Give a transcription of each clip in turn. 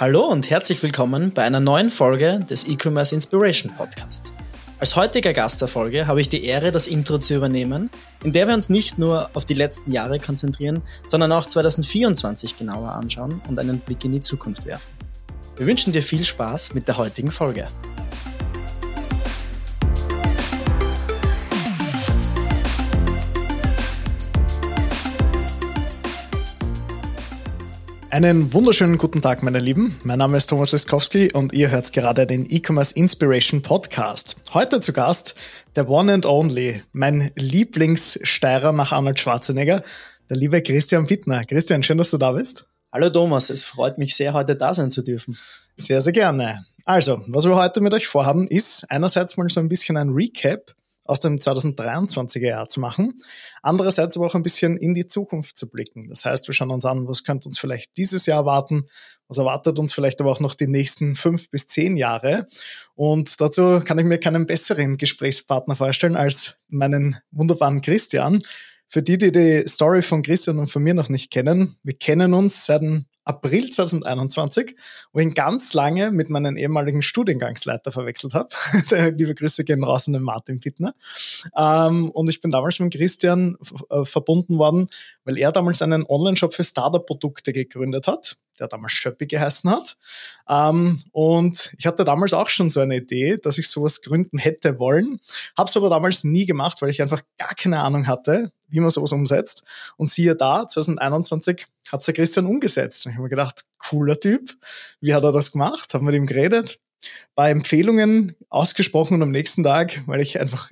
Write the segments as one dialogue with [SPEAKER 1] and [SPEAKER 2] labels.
[SPEAKER 1] Hallo und herzlich willkommen bei einer neuen Folge des E-Commerce Inspiration Podcast. Als heutiger Gast der Folge habe ich die Ehre, das Intro zu übernehmen, in der wir uns nicht nur auf die letzten Jahre konzentrieren, sondern auch 2024 genauer anschauen und einen Blick in die Zukunft werfen. Wir wünschen dir viel Spaß mit der heutigen Folge.
[SPEAKER 2] Einen wunderschönen guten Tag, meine Lieben. Mein Name ist Thomas Liskowski und ihr hört gerade den E-Commerce Inspiration Podcast. Heute zu Gast der One and Only, mein Lieblingssteirer nach Arnold Schwarzenegger, der liebe Christian Wittner. Christian, schön, dass du da bist.
[SPEAKER 1] Hallo Thomas, es freut mich sehr, heute da sein zu dürfen.
[SPEAKER 2] Sehr, sehr gerne. Also, was wir heute mit euch vorhaben, ist einerseits mal so ein bisschen ein Recap aus dem 2023er Jahr zu machen. Andererseits aber auch ein bisschen in die Zukunft zu blicken. Das heißt, wir schauen uns an, was könnte uns vielleicht dieses Jahr erwarten, was erwartet uns vielleicht aber auch noch die nächsten fünf bis zehn Jahre. Und dazu kann ich mir keinen besseren Gesprächspartner vorstellen als meinen wunderbaren Christian. Für die, die die Story von Christian und von mir noch nicht kennen, wir kennen uns seit dem April 2021, wo ich ihn ganz lange mit meinem ehemaligen Studiengangsleiter verwechselt habe. Liebe Grüße gehen raus an den Martin Pittner. Ähm, und ich bin damals mit Christian äh, verbunden worden, weil er damals einen Online-Shop für Startup-Produkte gegründet hat, der damals Schöppi geheißen hat. Ähm, und ich hatte damals auch schon so eine Idee, dass ich sowas gründen hätte wollen, habe es aber damals nie gemacht, weil ich einfach gar keine Ahnung hatte, wie man sowas umsetzt. Und siehe da, 2021 hat der Christian umgesetzt. Und ich habe mir gedacht, cooler Typ. Wie hat er das gemacht? Haben wir mit ihm geredet? Bei Empfehlungen ausgesprochen und am nächsten Tag, weil ich einfach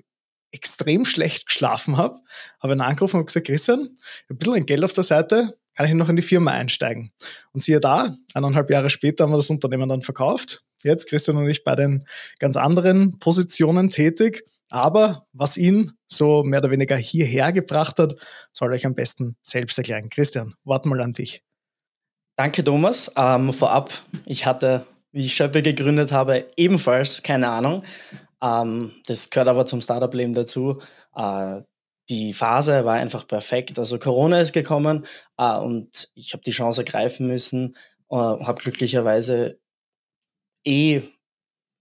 [SPEAKER 2] extrem schlecht geschlafen habe, habe ihn angerufen und gesagt, Christian, ein bisschen ein Geld auf der Seite, kann ich noch in die Firma einsteigen? Und siehe da, eineinhalb Jahre später haben wir das Unternehmen dann verkauft. Jetzt Christian und ich bei den ganz anderen Positionen tätig aber was ihn so mehr oder weniger hierher gebracht hat, soll euch am besten selbst erklären. Christian, warte mal an dich.
[SPEAKER 1] Danke, Thomas. Ähm, vorab, ich hatte, wie ich Schöppe gegründet habe, ebenfalls keine Ahnung. Ähm, das gehört aber zum Startup-Leben dazu. Äh, die Phase war einfach perfekt. Also Corona ist gekommen äh, und ich habe die Chance ergreifen müssen, äh, habe glücklicherweise eh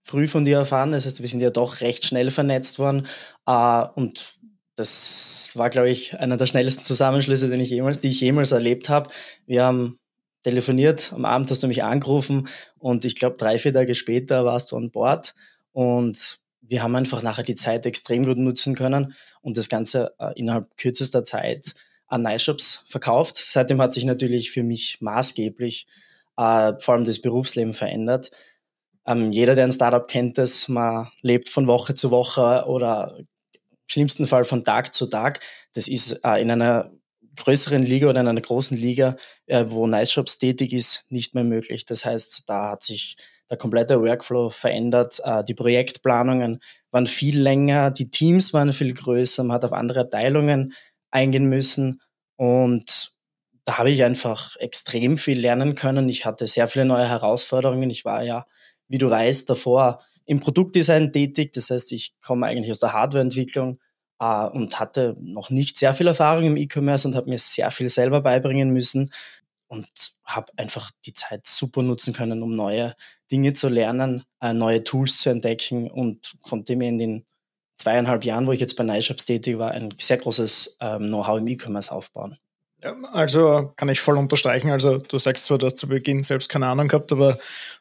[SPEAKER 1] früh von dir erfahren. Das heißt, wir sind ja doch recht schnell vernetzt worden. Äh, und das war, glaube ich, einer der schnellsten Zusammenschlüsse, den ich jemals, die ich jemals erlebt habe. Wir haben telefoniert, am Abend hast du mich angerufen und ich glaube, drei, vier Tage später warst du an Bord und wir haben einfach nachher die Zeit extrem gut nutzen können und das Ganze äh, innerhalb kürzester Zeit an Nightshops verkauft. Seitdem hat sich natürlich für mich maßgeblich äh, vor allem das Berufsleben verändert. Ähm, jeder, der ein Startup kennt, das man lebt von Woche zu Woche oder im schlimmsten Fall von Tag zu Tag. Das ist äh, in einer größeren Liga oder in einer großen Liga, äh, wo Nice Shops tätig ist, nicht mehr möglich. Das heißt, da hat sich der komplette Workflow verändert. Äh, die Projektplanungen waren viel länger, die Teams waren viel größer, man hat auf andere Abteilungen eingehen müssen und da habe ich einfach extrem viel lernen können. Ich hatte sehr viele neue Herausforderungen. Ich war ja wie du weißt, davor im Produktdesign tätig. Das heißt, ich komme eigentlich aus der Hardwareentwicklung äh, und hatte noch nicht sehr viel Erfahrung im E-Commerce und habe mir sehr viel selber beibringen müssen und habe einfach die Zeit super nutzen können, um neue Dinge zu lernen, äh, neue Tools zu entdecken und konnte mir in den zweieinhalb Jahren, wo ich jetzt bei Nightshops tätig war, ein sehr großes ähm, Know-how im E-Commerce aufbauen.
[SPEAKER 2] Also kann ich voll unterstreichen. Also du sagst zwar, du hast zu Beginn selbst keine Ahnung gehabt, aber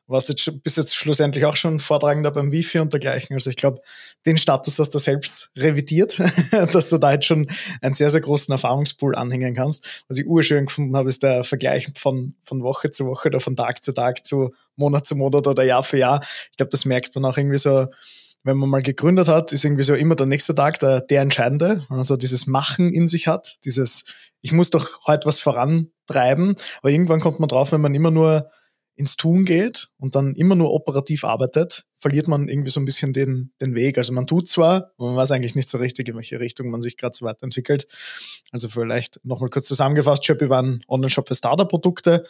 [SPEAKER 2] warst jetzt, bist jetzt schlussendlich auch schon Vortragender beim Wifi und dergleichen. Also ich glaube, den Status hast du selbst revidiert, dass du da jetzt schon einen sehr, sehr großen Erfahrungspool anhängen kannst. Was ich urschön gefunden habe, ist der Vergleich von, von Woche zu Woche oder von Tag zu Tag zu Monat zu Monat oder Jahr für Jahr. Ich glaube, das merkt man auch irgendwie so, wenn man mal gegründet hat, ist irgendwie so immer der nächste Tag der, der entscheidende. Also dieses Machen in sich hat, dieses ich muss doch heute was vorantreiben. Aber irgendwann kommt man drauf, wenn man immer nur ins Tun geht und dann immer nur operativ arbeitet, verliert man irgendwie so ein bisschen den, den Weg. Also man tut zwar, aber man weiß eigentlich nicht so richtig, in welche Richtung man sich gerade so weiterentwickelt. Also vielleicht nochmal kurz zusammengefasst, Shopee war ein Online-Shop für Starter-Produkte.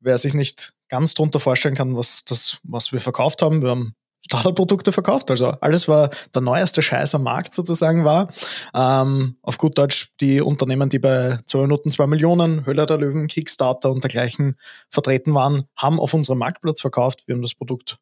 [SPEAKER 2] Wer sich nicht ganz drunter vorstellen kann, was das, was wir verkauft haben, wir haben Startup-Produkte verkauft. Also alles war der neueste Scheiß am Markt sozusagen war. Ähm, auf gut Deutsch die Unternehmen, die bei zwei Minuten zwei Millionen, Höhle der Löwen, Kickstarter und dergleichen vertreten waren, haben auf unserem Marktplatz verkauft. Wir haben das Produkt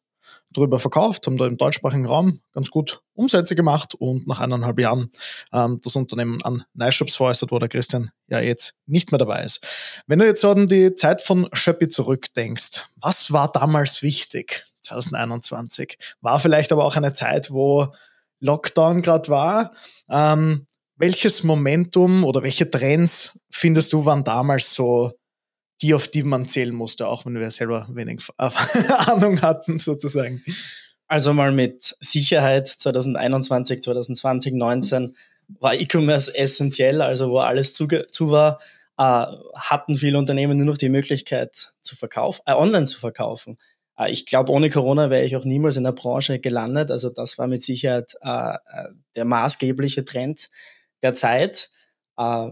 [SPEAKER 2] drüber verkauft, haben da im deutschsprachigen Raum ganz gut Umsätze gemacht und nach eineinhalb Jahren ähm, das Unternehmen an Nyshops veräußert, wo der Christian ja jetzt nicht mehr dabei ist. Wenn du jetzt an die Zeit von Schöppi zurückdenkst, was war damals wichtig 2021? War vielleicht aber auch eine Zeit, wo Lockdown gerade war. Ähm, welches Momentum oder welche Trends findest du waren damals so die, auf die man zählen musste, auch wenn wir selber wenig Ahnung hatten, sozusagen.
[SPEAKER 1] Also mal mit Sicherheit 2021, 2020, 2019 war E-Commerce essentiell, also wo alles zu, zu war, äh, hatten viele Unternehmen nur noch die Möglichkeit zu verkaufen, äh, online zu verkaufen. Äh, ich glaube, ohne Corona wäre ich auch niemals in der Branche gelandet. Also das war mit Sicherheit äh, äh der maßgebliche Trend der Zeit. Äh,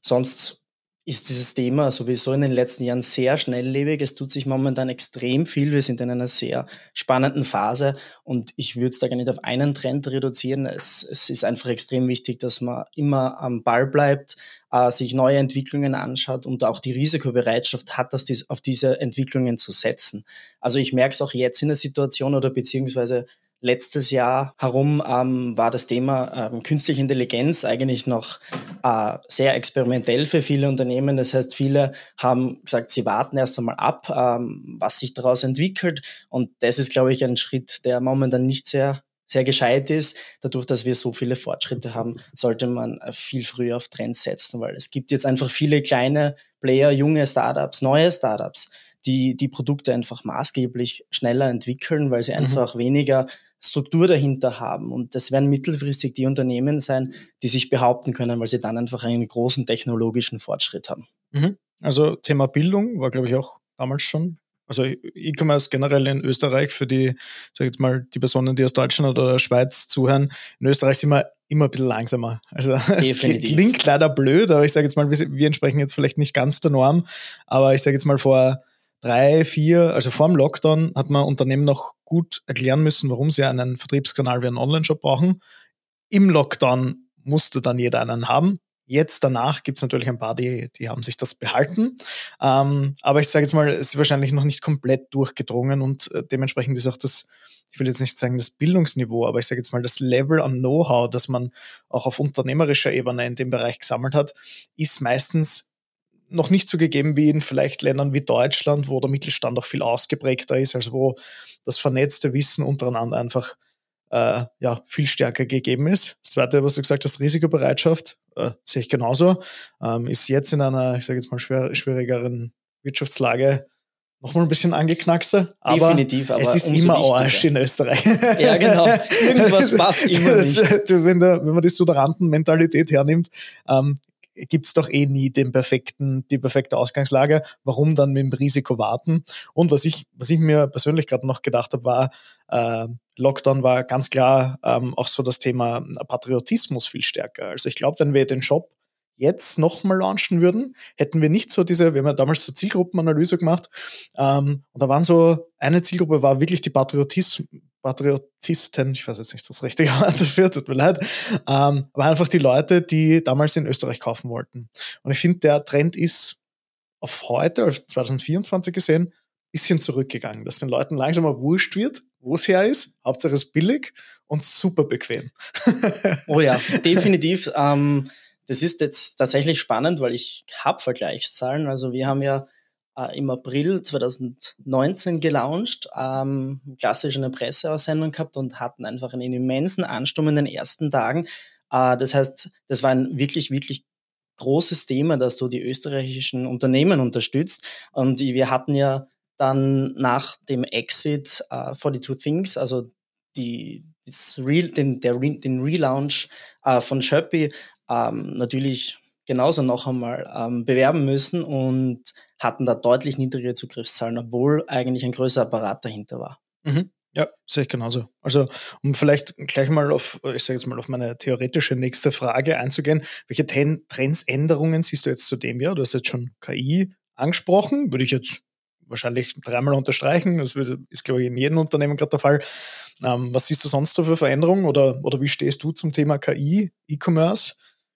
[SPEAKER 1] sonst ist dieses Thema sowieso in den letzten Jahren sehr schnelllebig. Es tut sich momentan extrem viel. Wir sind in einer sehr spannenden Phase und ich würde es da gar nicht auf einen Trend reduzieren. Es, es ist einfach extrem wichtig, dass man immer am Ball bleibt, äh, sich neue Entwicklungen anschaut und auch die Risikobereitschaft hat, dass dies, auf diese Entwicklungen zu setzen. Also ich merke es auch jetzt in der Situation oder beziehungsweise letztes Jahr herum ähm, war das Thema ähm, künstliche Intelligenz eigentlich noch äh, sehr experimentell für viele Unternehmen. Das heißt, viele haben gesagt, sie warten erst einmal ab, ähm, was sich daraus entwickelt. Und das ist, glaube ich, ein Schritt, der momentan nicht sehr sehr gescheit ist. Dadurch, dass wir so viele Fortschritte haben, sollte man viel früher auf Trends setzen, weil es gibt jetzt einfach viele kleine Player, junge Startups, neue Startups, die die Produkte einfach maßgeblich schneller entwickeln, weil sie mhm. einfach weniger Struktur dahinter haben. Und das werden mittelfristig die Unternehmen sein, die sich behaupten können, weil sie dann einfach einen großen technologischen Fortschritt haben.
[SPEAKER 2] Mhm. Also Thema Bildung war, glaube ich, auch damals schon. Also E-Commerce generell in Österreich für die, sag jetzt mal, die Personen, die aus Deutschland oder der Schweiz zuhören. In Österreich sind wir immer ein bisschen langsamer. Also es klingt leider blöd, aber ich sage jetzt mal, wir, wir entsprechen jetzt vielleicht nicht ganz der Norm, aber ich sage jetzt mal vor drei, vier, also vor dem Lockdown hat man Unternehmen noch gut erklären müssen, warum sie einen Vertriebskanal wie einen Online-Shop brauchen. Im Lockdown musste dann jeder einen haben. Jetzt danach gibt es natürlich ein paar, die, die haben sich das behalten. Ähm, aber ich sage jetzt mal, es ist wahrscheinlich noch nicht komplett durchgedrungen und äh, dementsprechend ist auch das, ich will jetzt nicht sagen das Bildungsniveau, aber ich sage jetzt mal das Level an Know-how, das man auch auf unternehmerischer Ebene in dem Bereich gesammelt hat, ist meistens noch nicht so gegeben wie in vielleicht Ländern wie Deutschland, wo der Mittelstand auch viel ausgeprägter ist, also wo das vernetzte Wissen untereinander einfach äh, ja, viel stärker gegeben ist. Das zweite, was du gesagt hast, Risikobereitschaft, äh, sehe ich genauso, ähm, ist jetzt in einer, ich sage jetzt mal, schwer, schwierigeren Wirtschaftslage nochmal ein bisschen angeknackster. Aber, Definitiv, aber es ist immer wichtiger. Arsch in Österreich.
[SPEAKER 1] Ja, genau. Irgendwas passt immer nicht.
[SPEAKER 2] wenn, der, wenn man die Suderanten-Mentalität hernimmt, ähm, gibt es doch eh nie den perfekten, die perfekte Ausgangslage. Warum dann mit dem Risiko warten? Und was ich, was ich mir persönlich gerade noch gedacht habe, war, äh, Lockdown war ganz klar ähm, auch so das Thema Patriotismus viel stärker. Also ich glaube, wenn wir den Shop jetzt nochmal launchen würden, hätten wir nicht so diese, wir haben ja damals so Zielgruppenanalyse gemacht, ähm, und da waren so, eine Zielgruppe war wirklich die Patriotis Patriotisten, ich weiß jetzt nicht das richtige Wort dafür, tut mir leid, ähm, aber einfach die Leute, die damals in Österreich kaufen wollten. Und ich finde, der Trend ist auf heute, auf 2024 gesehen, bisschen zurückgegangen, dass den Leuten langsam mal wurscht wird, wo es her ist, Hauptsache es ist billig und super bequem.
[SPEAKER 1] oh ja, definitiv. Ähm, das ist jetzt tatsächlich spannend, weil ich habe Vergleichszahlen. Also wir haben ja äh, im April 2019 gelauncht, ähm, klassisch eine Presseaussendung gehabt und hatten einfach einen immensen Ansturm in den ersten Tagen. Äh, das heißt, das war ein wirklich, wirklich großes Thema, dass du die österreichischen Unternehmen unterstützt. Und wir hatten ja dann nach dem Exit äh, 42 Things, also die, das Re den, der den Relaunch äh, von Shopee, ähm, natürlich genauso noch einmal ähm, bewerben müssen und hatten da deutlich niedrigere Zugriffszahlen, obwohl eigentlich ein größerer Apparat dahinter war.
[SPEAKER 2] Mhm. Ja, sehe ich genauso. Also, um vielleicht gleich mal auf, ich sage jetzt mal, auf meine theoretische nächste Frage einzugehen. Welche Ten Trendsänderungen siehst du jetzt zu dem Jahr? Du hast jetzt schon KI angesprochen, würde ich jetzt wahrscheinlich dreimal unterstreichen. Das ist, glaube ich, in jedem Unternehmen gerade der Fall. Ähm, was siehst du sonst so für Veränderungen oder, oder wie stehst du zum Thema KI, E-Commerce?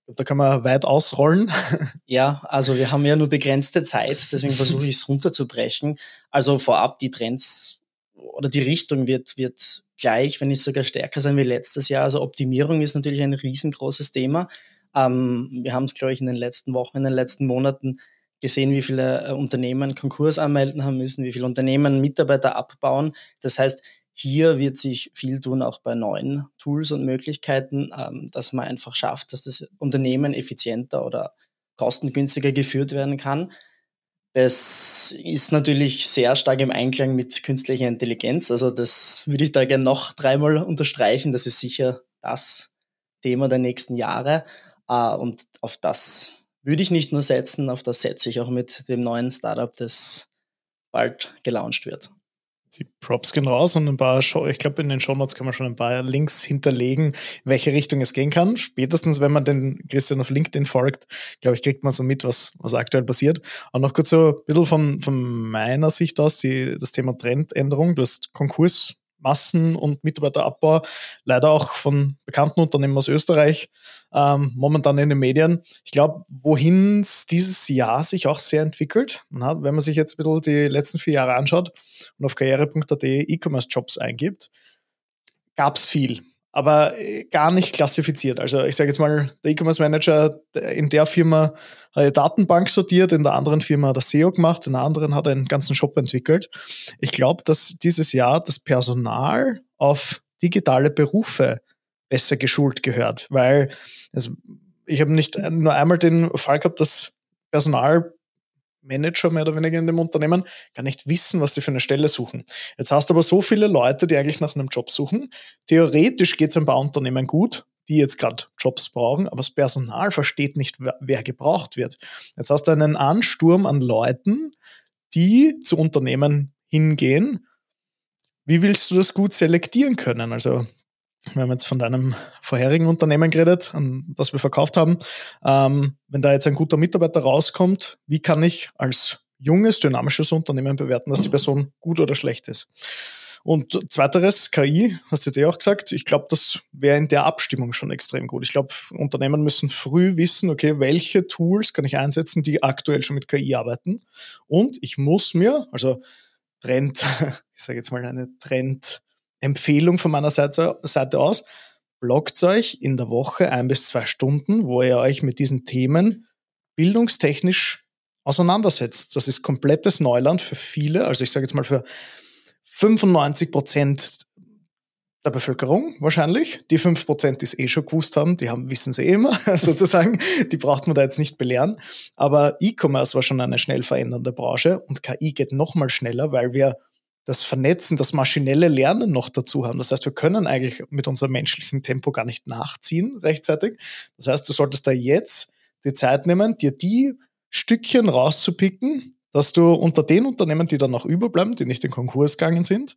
[SPEAKER 2] Da kann man weit ausrollen.
[SPEAKER 1] Ja, also wir haben ja nur begrenzte Zeit, deswegen versuche ich es runterzubrechen. Also vorab, die Trends oder die Richtung wird, wird gleich, wenn nicht sogar stärker sein wie letztes Jahr. Also Optimierung ist natürlich ein riesengroßes Thema. Ähm, wir haben es, glaube ich, in den letzten Wochen, in den letzten Monaten gesehen, wie viele äh, Unternehmen Konkurs anmelden haben müssen, wie viele Unternehmen Mitarbeiter abbauen. Das heißt, hier wird sich viel tun, auch bei neuen Tools und Möglichkeiten, ähm, dass man einfach schafft, dass das Unternehmen effizienter oder kostengünstiger geführt werden kann. Das ist natürlich sehr stark im Einklang mit künstlicher Intelligenz. Also das würde ich da gerne noch dreimal unterstreichen. Das ist sicher das Thema der nächsten Jahre. Äh, und auf das würde ich nicht nur setzen, auf das setze ich auch mit dem neuen Startup, das bald gelauncht wird.
[SPEAKER 2] Die Props gehen raus und ein paar, Show, ich glaube, in den Shownotes kann man schon ein paar Links hinterlegen, in welche Richtung es gehen kann. Spätestens, wenn man den Christian auf LinkedIn folgt, glaube ich, kriegt man so mit, was, was aktuell passiert. Und noch kurz so ein bisschen von, von meiner Sicht aus, die, das Thema Trendänderung. Du hast Konkurs Massen- und Mitarbeiterabbau, leider auch von bekannten Unternehmen aus Österreich, ähm, momentan in den Medien. Ich glaube, wohin es dieses Jahr sich auch sehr entwickelt, na, wenn man sich jetzt ein bisschen die letzten vier Jahre anschaut und auf karriere.at E-Commerce-Jobs eingibt, gab es viel aber äh, gar nicht klassifiziert. Also ich sage jetzt mal, der E-Commerce Manager in der Firma hat eine Datenbank sortiert, in der anderen Firma hat er SEO gemacht, in der anderen hat er einen ganzen Shop entwickelt. Ich glaube, dass dieses Jahr das Personal auf digitale Berufe besser geschult gehört, weil also ich habe nicht nur einmal den Fall gehabt, dass Personal Manager mehr oder weniger in dem Unternehmen gar nicht wissen, was sie für eine Stelle suchen. Jetzt hast du aber so viele Leute, die eigentlich nach einem Job suchen. Theoretisch geht es ein paar Unternehmen gut, die jetzt gerade Jobs brauchen, aber das Personal versteht nicht, wer, wer gebraucht wird. Jetzt hast du einen Ansturm an Leuten, die zu Unternehmen hingehen. Wie willst du das gut selektieren können? Also wir haben jetzt von deinem vorherigen Unternehmen geredet, das wir verkauft haben. Ähm, wenn da jetzt ein guter Mitarbeiter rauskommt, wie kann ich als junges, dynamisches Unternehmen bewerten, dass die Person gut oder schlecht ist? Und zweiteres, KI, hast du jetzt eh auch gesagt, ich glaube, das wäre in der Abstimmung schon extrem gut. Ich glaube, Unternehmen müssen früh wissen, okay, welche Tools kann ich einsetzen, die aktuell schon mit KI arbeiten. Und ich muss mir, also Trend, ich sage jetzt mal eine Trend, Empfehlung von meiner Seite, Seite aus, bloggt euch in der Woche ein bis zwei Stunden, wo ihr euch mit diesen Themen bildungstechnisch auseinandersetzt. Das ist komplettes Neuland für viele, also ich sage jetzt mal für 95 Prozent der Bevölkerung wahrscheinlich. Die 5 Prozent, die es eh schon gewusst haben, die haben, wissen sie eh immer, sozusagen. Die braucht man da jetzt nicht belehren. Aber E-Commerce war schon eine schnell verändernde Branche und KI geht noch mal schneller, weil wir das Vernetzen, das maschinelle Lernen noch dazu haben. Das heißt, wir können eigentlich mit unserem menschlichen Tempo gar nicht nachziehen rechtzeitig. Das heißt, du solltest da jetzt die Zeit nehmen, dir die Stückchen rauszupicken, dass du unter den Unternehmen, die dann noch überbleiben, die nicht in Konkurs gegangen sind,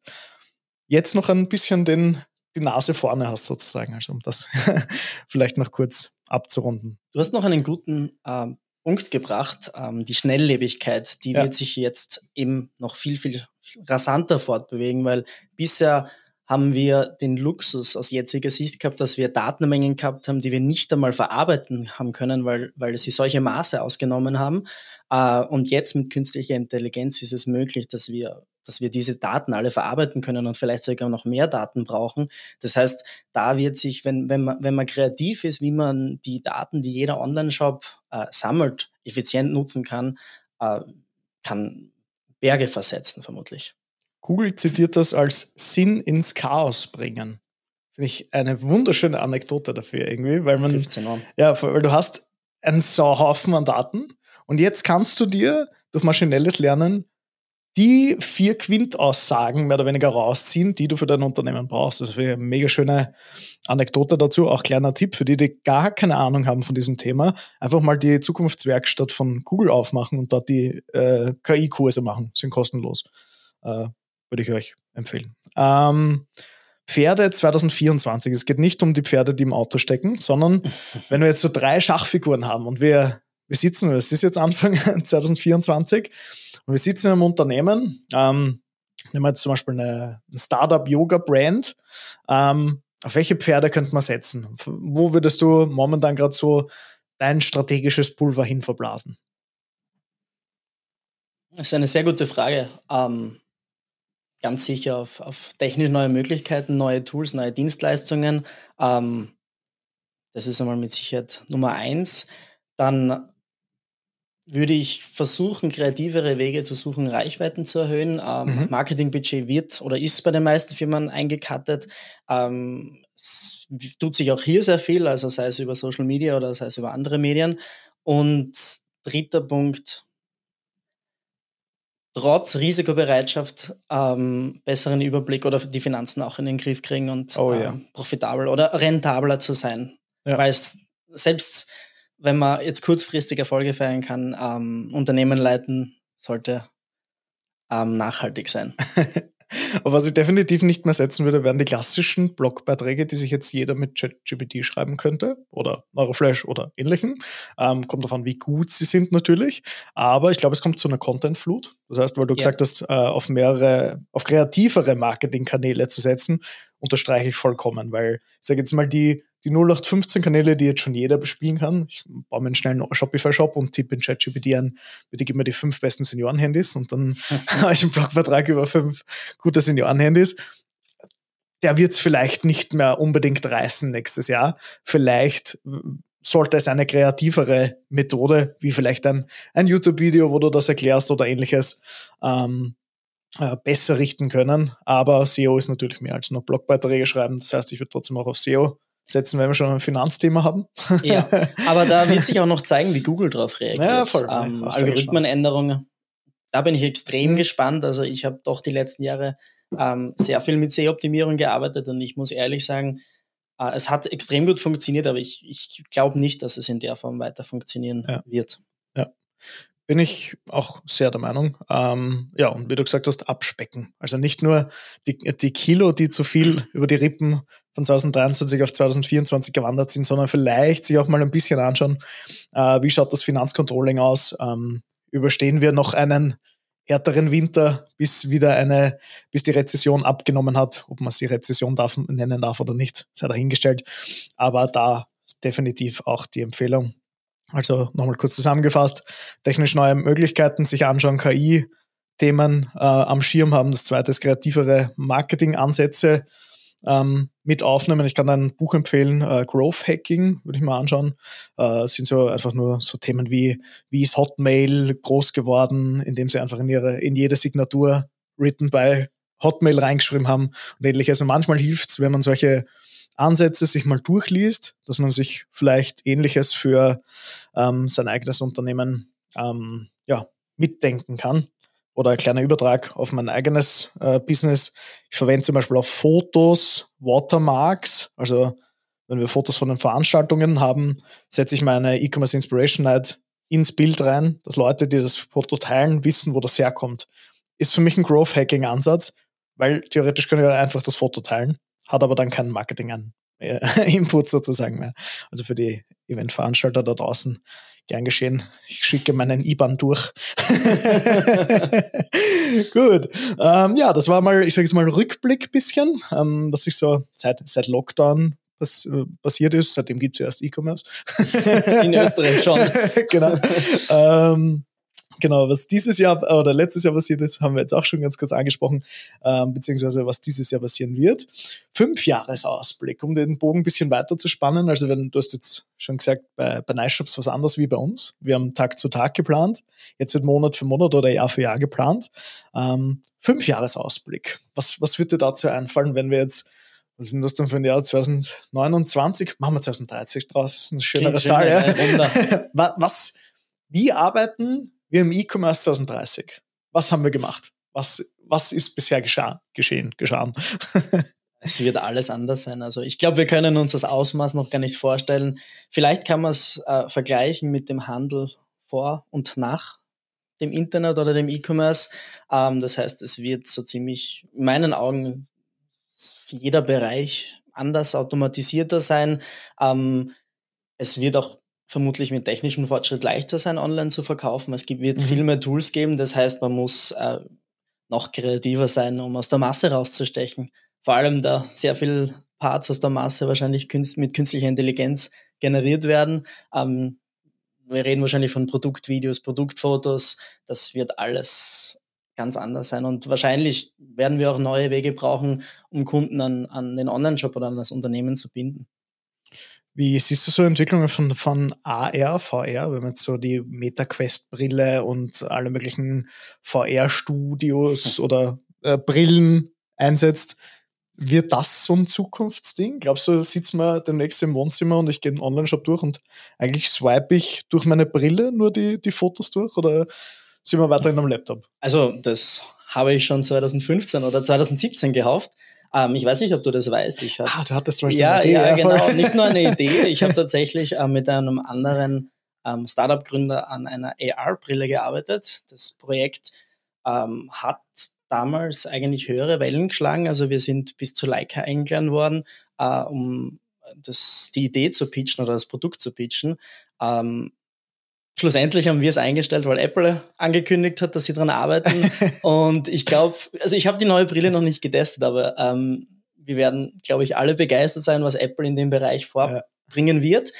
[SPEAKER 2] jetzt noch ein bisschen den, die Nase vorne hast sozusagen, also um das vielleicht noch kurz abzurunden.
[SPEAKER 1] Du hast noch einen guten ähm, Punkt gebracht, ähm, die Schnelllebigkeit, die ja. wird sich jetzt eben noch viel, viel rasanter fortbewegen, weil bisher haben wir den Luxus aus jetziger Sicht gehabt, dass wir Datenmengen gehabt haben, die wir nicht einmal verarbeiten haben können, weil, weil sie solche Maße ausgenommen haben. Äh, und jetzt mit künstlicher Intelligenz ist es möglich, dass wir, dass wir diese Daten alle verarbeiten können und vielleicht sogar noch mehr Daten brauchen. Das heißt, da wird sich, wenn, wenn, man, wenn man kreativ ist, wie man die Daten, die jeder Online-Shop äh, sammelt, effizient nutzen kann, äh, kann Berge versetzen, vermutlich.
[SPEAKER 2] Google zitiert das als Sinn ins Chaos bringen. Finde ich eine wunderschöne Anekdote dafür irgendwie, weil man. Ja, weil du hast einen Sauhaufen an Daten und jetzt kannst du dir durch maschinelles Lernen die vier Quintaussagen mehr oder weniger rausziehen, die du für dein Unternehmen brauchst. Das wäre eine mega schöne Anekdote dazu. Auch kleiner Tipp für die, die gar keine Ahnung haben von diesem Thema. Einfach mal die Zukunftswerkstatt von Google aufmachen und dort die äh, KI-Kurse machen. Sind kostenlos. Äh, würde ich euch empfehlen. Ähm, Pferde 2024. Es geht nicht um die Pferde, die im Auto stecken, sondern wenn wir jetzt so drei Schachfiguren haben und wir, wir sitzen, es ist jetzt Anfang 2024 Und wir sitzen in einem Unternehmen, ähm, nehmen wir jetzt zum Beispiel eine, ein Startup-Yoga-Brand. Ähm, auf welche Pferde könnte man setzen? Wo würdest du momentan gerade so dein strategisches Pulver hin verblasen?
[SPEAKER 1] Das ist eine sehr gute Frage. Ähm, ganz sicher auf, auf technisch neue Möglichkeiten, neue Tools, neue Dienstleistungen. Ähm, das ist einmal mit Sicherheit Nummer eins. Dann würde ich versuchen, kreativere Wege zu suchen, Reichweiten zu erhöhen. Ähm, mhm. Marketingbudget wird oder ist bei den meisten Firmen eingekattet. Ähm, es tut sich auch hier sehr viel, also sei es über Social Media oder sei es über andere Medien. Und dritter Punkt, trotz Risikobereitschaft ähm, besseren Überblick oder die Finanzen auch in den Griff kriegen und oh, ja. ähm, profitabel oder rentabler zu sein. Ja. Weil es selbst wenn man jetzt kurzfristig Erfolge feiern kann, ähm, Unternehmen leiten sollte ähm, nachhaltig sein.
[SPEAKER 2] Aber was ich definitiv nicht mehr setzen würde, wären die klassischen Blogbeiträge, die sich jetzt jeder mit ChatGPT schreiben könnte oder Neuroflash oder ähnlichem. Ähm, kommt davon, wie gut sie sind natürlich. Aber ich glaube, es kommt zu einer Content-Flut. Das heißt, weil du ja. gesagt hast, äh, auf mehrere, auf kreativere Marketingkanäle zu setzen, unterstreiche ich vollkommen, weil ich sage jetzt mal, die die 0815-Kanäle, die jetzt schon jeder bespielen kann. Ich baue mir einen schnellen Shopify-Shop und tippe in ChatGPT an, bitte gib mir die fünf besten Senioren-Handys und dann habe ich einen Blogvertrag über fünf gute Senioren-Handys. Der wird es vielleicht nicht mehr unbedingt reißen nächstes Jahr. Vielleicht sollte es eine kreativere Methode, wie vielleicht ein, ein YouTube-Video, wo du das erklärst oder ähnliches, ähm, äh, besser richten können. Aber SEO ist natürlich mehr als nur Blogbeiträge schreiben. Das heißt, ich würde trotzdem auch auf SEO setzen, wenn wir schon ein Finanzthema haben.
[SPEAKER 1] Ja, aber da wird sich auch noch zeigen, wie Google darauf reagiert. Ja, voll. Ähm, Algorithmenänderungen, da bin ich extrem mhm. gespannt. Also ich habe doch die letzten Jahre ähm, sehr viel mit SEO-Optimierung gearbeitet und ich muss ehrlich sagen, äh, es hat extrem gut funktioniert, aber ich, ich glaube nicht, dass es in der Form weiter funktionieren ja. wird.
[SPEAKER 2] Ja. Bin ich auch sehr der Meinung. Ähm, ja, und wie du gesagt hast, abspecken. Also nicht nur die, die Kilo, die zu viel über die Rippen von 2023 auf 2024 gewandert sind, sondern vielleicht sich auch mal ein bisschen anschauen, äh, wie schaut das Finanzcontrolling aus? Ähm, überstehen wir noch einen härteren Winter, bis wieder eine, bis die Rezession abgenommen hat, ob man sie Rezession darf, nennen darf oder nicht, sei dahingestellt. Aber da definitiv auch die Empfehlung, also nochmal kurz zusammengefasst, technisch neue Möglichkeiten sich anschauen, KI-Themen äh, am Schirm haben. Das zweite ist kreativere Marketing-Ansätze ähm, mit aufnehmen. Ich kann ein Buch empfehlen, äh, Growth Hacking, würde ich mal anschauen. Äh, sind so einfach nur so Themen wie, wie ist Hotmail groß geworden, indem sie einfach in ihre, in jede Signatur written by Hotmail reingeschrieben haben und ähnliches. Und manchmal hilft es, wenn man solche Ansätze sich mal durchliest, dass man sich vielleicht Ähnliches für ähm, sein eigenes Unternehmen ähm, ja, mitdenken kann. Oder ein kleiner Übertrag auf mein eigenes äh, Business. Ich verwende zum Beispiel auch Fotos, Watermarks. Also wenn wir Fotos von den Veranstaltungen haben, setze ich meine E-Commerce Inspiration Night ins Bild rein, dass Leute, die das Foto teilen, wissen, wo das herkommt. Ist für mich ein Growth Hacking Ansatz, weil theoretisch können wir einfach das Foto teilen hat aber dann keinen Marketing-Input äh, sozusagen mehr. Also für die Eventveranstalter da draußen gern geschehen. Ich schicke meinen IBAN durch. Gut. Ähm, ja, das war mal, ich sage es mal, Rückblick bisschen, ähm, dass sich so seit, seit Lockdown was äh, passiert ist. Seitdem gibt es ja erst E-Commerce.
[SPEAKER 1] In Österreich schon.
[SPEAKER 2] genau. ähm, Genau, was dieses Jahr oder letztes Jahr passiert ist, haben wir jetzt auch schon ganz kurz angesprochen, ähm, beziehungsweise was dieses Jahr passieren wird. Fünfjahresausblick, um den Bogen ein bisschen weiter zu spannen. Also wenn du hast jetzt schon gesagt, bei, bei Nice Shops was anderes wie bei uns. Wir haben Tag zu Tag geplant. Jetzt wird Monat für Monat oder Jahr für Jahr geplant. Ähm, Fünfjahresausblick. Was, was wird dir dazu einfallen, wenn wir jetzt was sind das denn für ein Jahr 2029? Machen wir 2030 draus, das ist eine schönere Klingt Zahl. Schön, ja. was, wie arbeiten wir im E-Commerce 2030. Was haben wir gemacht? Was, was ist bisher gescha geschehen, geschahen?
[SPEAKER 1] es wird alles anders sein. Also ich glaube, wir können uns das Ausmaß noch gar nicht vorstellen. Vielleicht kann man es äh, vergleichen mit dem Handel vor und nach dem Internet oder dem E-Commerce. Ähm, das heißt, es wird so ziemlich, in meinen Augen, jeder Bereich anders automatisierter sein. Ähm, es wird auch vermutlich mit technischem Fortschritt leichter sein, online zu verkaufen. Es gibt, wird
[SPEAKER 2] Mhm.
[SPEAKER 1] viel mehr Tools geben. Das heißt, man muss äh, noch kreativer sein, um aus der Masse rauszustechen. Vor allem, da sehr viel Parts aus der Masse wahrscheinlich künst mit künstlicher Intelligenz generiert werden. Ähm, wir reden wahrscheinlich von Produktvideos, Produktfotos. Das wird alles ganz anders sein. Und wahrscheinlich werden wir auch neue Wege brauchen, um Kunden an, an den Online-Shop oder an das Unternehmen zu binden.
[SPEAKER 2] Wie siehst du so Entwicklungen von, von AR, VR, wenn man jetzt so die MetaQuest-Brille und alle möglichen VR-Studios oder äh, Brillen einsetzt? Wird das so ein Zukunftsding? Glaubst du, sitzt man demnächst im Wohnzimmer und ich gehe den Online-Shop durch und eigentlich swipe ich durch meine Brille nur die, die Fotos durch oder sind wir weiterhin am Laptop?
[SPEAKER 1] Also, das habe ich schon 2015 oder 2017 gehofft. Ähm, ich weiß nicht, ob du das weißt. Ich hab,
[SPEAKER 2] Ah, du hattest so
[SPEAKER 1] ja,
[SPEAKER 2] eine Idee.
[SPEAKER 1] ja, genau. Nicht nur eine Idee. Ich habe tatsächlich äh, mit einem anderen ähm, Startup-Gründer an einer AR-Brille gearbeitet. Das Projekt ähm, hat damals eigentlich höhere Wellen geschlagen. Also wir sind bis zu Leica eingeladen worden, äh, um das, die Idee zu pitchen oder das Produkt zu pitchen. Ähm, schlussendlich haben wir es eingestellt, weil Apple angekündigt hat, dass sie daran arbeiten. Und ich glaube, also ich habe die neue Brille noch nicht getestet, aber ähm, wir werden, glaube ich, alle begeistert sein, was Apple in dem Bereich vorbringen wird.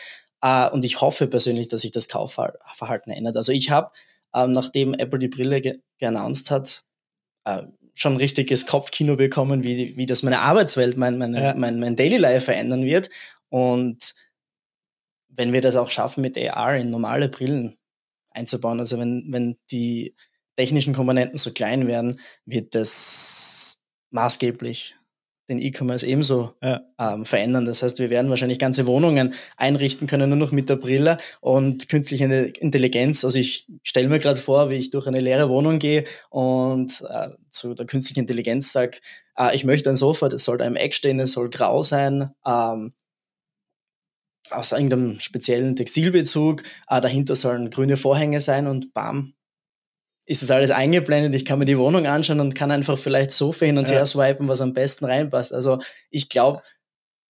[SPEAKER 1] Äh, und ich hoffe persönlich, dass sich das Kaufverhalten ändert. Also ich habe, ähm, nachdem Apple die Brille ge geannounced hat, äh, schon ein richtiges Kopfkino bekommen, wie, wie das meine Arbeitswelt, mein, meine,
[SPEAKER 2] Ja.
[SPEAKER 1] mein, mein Daily Life verändern wird. Und wenn wir das auch schaffen, mit AR in normale Brillen einzubauen, also wenn, wenn die technischen Komponenten so klein werden, wird das maßgeblich den E-Commerce ebenso
[SPEAKER 2] Ja.
[SPEAKER 1] ähm, verändern. Das heißt, wir werden wahrscheinlich ganze Wohnungen einrichten können, nur noch mit der Brille und künstliche Intelligenz. Also ich stelle mir gerade vor, wie ich durch eine leere Wohnung gehe und äh, zu der künstlichen Intelligenz sage, äh, ich möchte ein Sofa, das soll da im Eck stehen, es soll grau sein, ähm, aus irgendeinem speziellen Textilbezug, äh, dahinter sollen grüne Vorhänge sein und bam, ist das alles eingeblendet. Ich kann mir die Wohnung anschauen und kann einfach vielleicht Sofa hin und
[SPEAKER 2] Ja.
[SPEAKER 1] her swipen, was am besten reinpasst. Also ich glaube,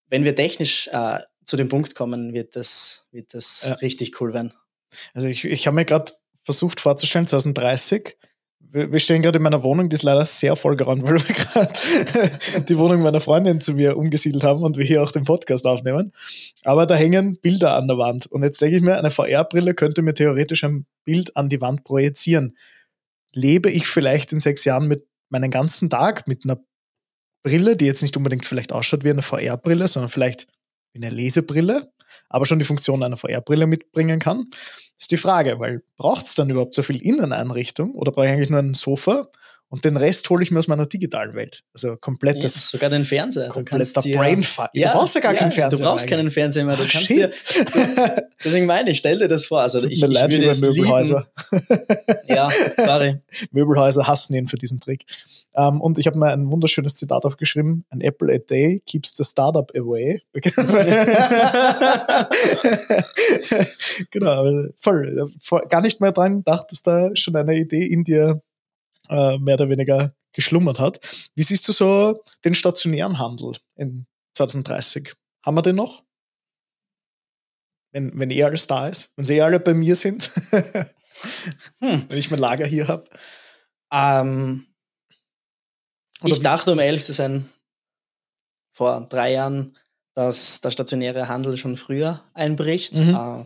[SPEAKER 1] wenn wir technisch äh, zu dem Punkt kommen, wird das, wird das
[SPEAKER 2] Ja.
[SPEAKER 1] richtig cool werden.
[SPEAKER 2] Also ich, ich habe mir gerade versucht vorzustellen, 2030, wir, stehen gerade in meiner Wohnung, die ist leider sehr vollgeräumt, weil wir gerade die Wohnung meiner Freundin zu mir umgesiedelt haben und wir hier auch den Podcast aufnehmen. Aber da hängen Bilder an der Wand. Und jetzt denke ich mir, eine VR-Brille könnte mir theoretisch ein Bild an die Wand projizieren. Lebe ich vielleicht in sechs Jahren mit meinen ganzen Tag mit einer Brille, die jetzt nicht unbedingt vielleicht ausschaut wie eine VR-Brille, sondern vielleicht wie eine Lesebrille, aber schon die Funktion einer VR-Brille mitbringen kann, ist die Frage, weil braucht es dann überhaupt so viel Inneneinrichtung oder brauche ich eigentlich nur ein Sofa und den Rest hole ich mir aus meiner digitalen Welt? Also
[SPEAKER 1] Ja,
[SPEAKER 2] komplettes,
[SPEAKER 1] sogar den Fernseher. Du kannst
[SPEAKER 2] kompletter
[SPEAKER 1] dir,
[SPEAKER 2] Brainfuck. du brauchst ja gar keinen Fernseher.
[SPEAKER 1] Du brauchst
[SPEAKER 2] mehr
[SPEAKER 1] keinen Fernseher mehr. Du
[SPEAKER 2] Ah,
[SPEAKER 1] kannst
[SPEAKER 2] shit.
[SPEAKER 1] dir, deswegen meine ich, stell dir das vor. Also
[SPEAKER 2] Tut
[SPEAKER 1] ich,
[SPEAKER 2] mir
[SPEAKER 1] ich
[SPEAKER 2] leid,
[SPEAKER 1] würde
[SPEAKER 2] Möbelhäuser.
[SPEAKER 1] Ja, sorry.
[SPEAKER 2] Möbelhäuser hassen ihn für diesen Trick. Ähm, und ich habe mir ein wunderschönes Zitat aufgeschrieben: An apple a day keeps the startup away. genau, aber voll. Vor- Gar nicht mehr dran gedacht, dass da schon eine Idee in dir äh, mehr oder weniger geschlummert hat. Wie siehst du so den stationären Handel in 2030? Haben wir den noch? Wenn, wenn eh alles da ist, wenn sie eh alle bei mir sind,
[SPEAKER 1] Hm.
[SPEAKER 2] wenn ich mein Lager hier habe.
[SPEAKER 1] Ähm, ich
[SPEAKER 2] wie-
[SPEAKER 1] dachte, um ehrlich zu sein, vor drei Jahren, dass der stationäre Handel schon früher einbricht.
[SPEAKER 2] Mhm.
[SPEAKER 1] Äh,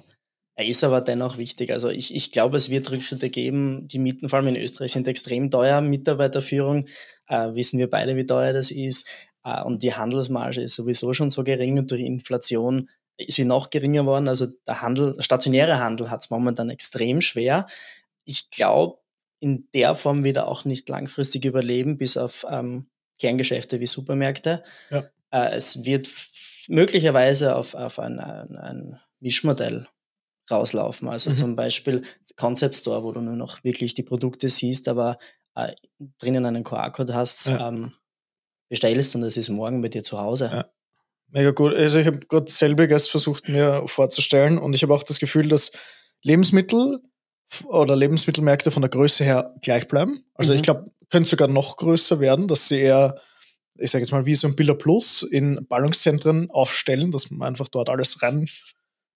[SPEAKER 1] er ist aber dennoch wichtig. Also ich, ich glaube, es wird Rückschritte geben. Die Mieten, vor allem in Österreich, sind extrem teuer. Mitarbeiterführung, äh, wissen wir beide, wie teuer das ist. Äh, und die Handelsmarge ist sowieso schon so gering und durch Inflation ist sie noch geringer worden. Also der Handel, stationäre Handel hat es momentan extrem schwer. Ich glaube, in der Form wird er auch nicht langfristig überleben, bis auf ähm, Kerngeschäfte wie Supermärkte.
[SPEAKER 2] Ja.
[SPEAKER 1] Äh, es wird möglicherweise auf, auf ein, ein, ein Mischmodell rauslaufen. Also
[SPEAKER 2] Mhm.
[SPEAKER 1] zum Beispiel Concept Store, wo du nur noch wirklich die Produkte siehst, aber äh, drinnen einen QR-Code hast,
[SPEAKER 2] Ja.
[SPEAKER 1] ähm, bestellst und es ist morgen bei dir zu Hause.
[SPEAKER 2] Ja. Mega gut. Also ich habe gerade selbiges versucht mir vorzustellen und ich habe auch das Gefühl, dass Lebensmittel oder Lebensmittelmärkte von der Größe her gleich bleiben. Also
[SPEAKER 1] Mhm.
[SPEAKER 2] ich glaube, können sogar noch größer werden, dass sie eher, ich sage jetzt mal, wie so ein Billa Plus in Ballungszentren aufstellen, dass man einfach dort alles rein,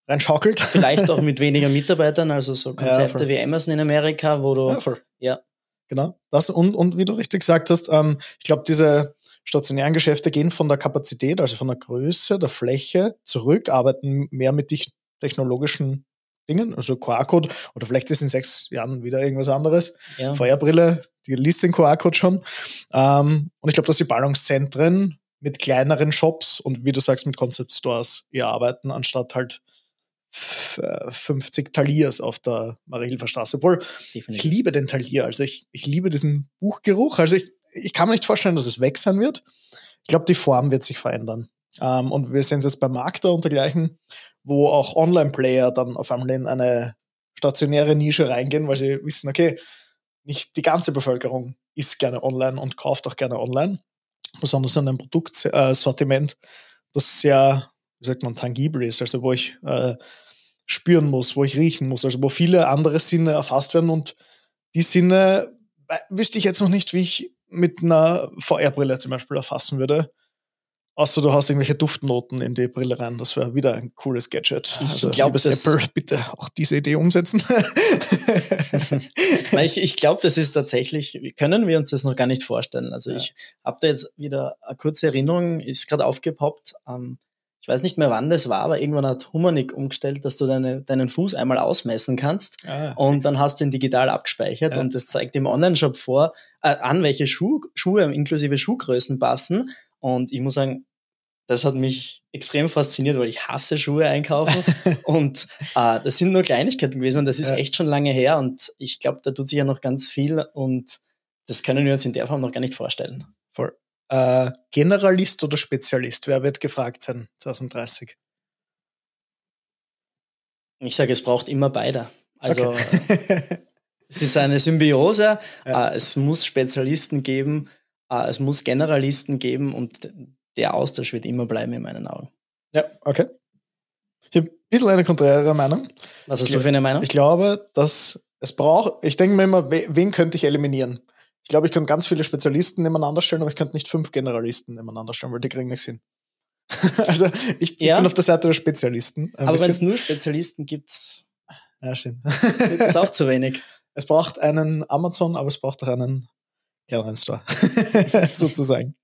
[SPEAKER 2] reinschaukelt.
[SPEAKER 1] Vielleicht auch mit weniger Mitarbeitern, also so Konzepte ja, wie Amazon in Amerika, wo du. Ja, voll. ja.
[SPEAKER 2] Genau. Das und, und wie du richtig gesagt hast, ähm, ich glaube, diese stationären Geschäfte gehen von der Kapazität, also von der Größe, der Fläche zurück, arbeiten mehr mit technologischen Dingen, also QR-Code, oder vielleicht ist in sechs Jahren wieder irgendwas anderes. Ja. Feuerbrille, die liest den QR-Code schon. Ähm, und ich glaube, dass die Ballungszentren mit kleineren Shops und wie du sagst, mit Concept Stores eher arbeiten, anstatt halt 50 Taliers auf der Mariehilfer Straße. Obwohl, Definitiv. ich liebe den Talier. Also ich, ich liebe diesen Buchgeruch. Also ich, ich kann mir nicht vorstellen, dass es weg sein wird. Ich glaube, die Form wird sich verändern. Ähm, und wir sehen es jetzt bei Markter und dergleichen, wo auch Online-Player dann auf einmal in eine stationäre Nische reingehen, weil sie wissen, okay, nicht die ganze Bevölkerung ist gerne online und kauft auch gerne online, besonders in einem Produktsortiment, äh, das sehr, wie sagt man, tangibel ist, also wo ich äh, spüren muss, wo ich riechen muss, also wo viele andere Sinne erfasst werden und die Sinne äh, wüsste ich jetzt noch nicht, wie ich mit einer VR-Brille zum Beispiel erfassen würde. Außer du hast irgendwelche Duftnoten in die Brille rein. Das wäre wieder ein cooles Gadget.
[SPEAKER 1] Ich also, glaube, Apple,
[SPEAKER 2] bitte auch diese Idee umsetzen.
[SPEAKER 1] ich ich glaube, das ist tatsächlich, können wir uns das noch gar nicht vorstellen. Also ja. ich habe da jetzt wieder eine kurze Erinnerung, ist gerade aufgepoppt. Ähm, ich weiß nicht mehr, wann das war, aber irgendwann hat Humanik umgestellt, dass du deine, deinen Fuß einmal ausmessen kannst ah, und dann hast du ihn digital abgespeichert ja. und das zeigt im Online-Shop vor, äh, an welche Schuh, Schuhe inklusive Schuhgrößen passen. Und ich muss sagen, das hat mich extrem fasziniert, weil ich hasse Schuhe einkaufen. und äh, das sind nur Kleinigkeiten gewesen und das ist ja. echt schon lange her. Und ich glaube, da tut sich ja noch ganz viel und das können wir uns in der Form noch gar nicht vorstellen.
[SPEAKER 2] Äh, Generalist oder Spezialist? Wer wird gefragt sein 2030?
[SPEAKER 1] Ich sage, es braucht immer beide. Also okay. es ist eine Symbiose. Ja. Äh, es muss Spezialisten geben, äh, es muss Generalisten geben und der Austausch wird immer bleiben in meinen Augen.
[SPEAKER 2] Ja, okay. Ich habe ein bisschen eine konträre Meinung.
[SPEAKER 1] Was hast ich, du für eine Meinung?
[SPEAKER 2] Ich glaube, dass es braucht, ich denke mir immer, wen könnte ich eliminieren? Ich glaube, ich könnte ganz viele Spezialisten nebeneinander stellen, aber ich könnte nicht fünf Generalisten nebeneinander stellen, weil die kriegen nichts hin. also ich, ja. ich, bin auf der Seite der Spezialisten.
[SPEAKER 1] Aber wenn es nur Spezialisten gibt,
[SPEAKER 2] ja, stimmt.
[SPEAKER 1] ist auch zu wenig.
[SPEAKER 2] Es braucht einen Amazon, aber es braucht auch einen kleineren Store, sozusagen.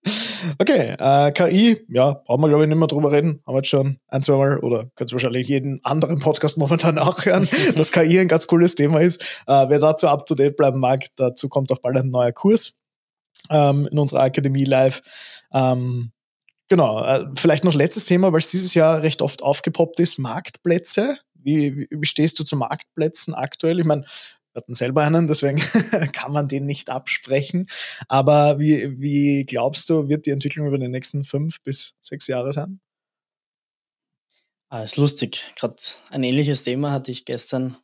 [SPEAKER 2] Okay, äh, KI, ja, brauchen wir glaube ich nicht mehr drüber reden. Haben wir jetzt schon ein, zwei Mal oder könnt ihr wahrscheinlich jeden anderen Podcast momentan nachhören, dass KI ein ganz cooles Thema ist. Äh, wer dazu up to date bleiben mag, dazu kommt auch bald ein neuer Kurs ähm, in unserer Akademie live. Ähm, genau, äh, vielleicht noch letztes Thema, weil es dieses Jahr recht oft aufgepoppt ist: Marktplätze. Wie, wie, wie stehst du zu Marktplätzen aktuell? Ich meine, wir hatten selber einen, deswegen kann man den nicht absprechen. Aber wie, wie glaubst du, wird die Entwicklung über die nächsten fünf bis sechs Jahre sein?
[SPEAKER 1] Ah, ist lustig. Gerade ein ähnliches Thema hatte ich gestern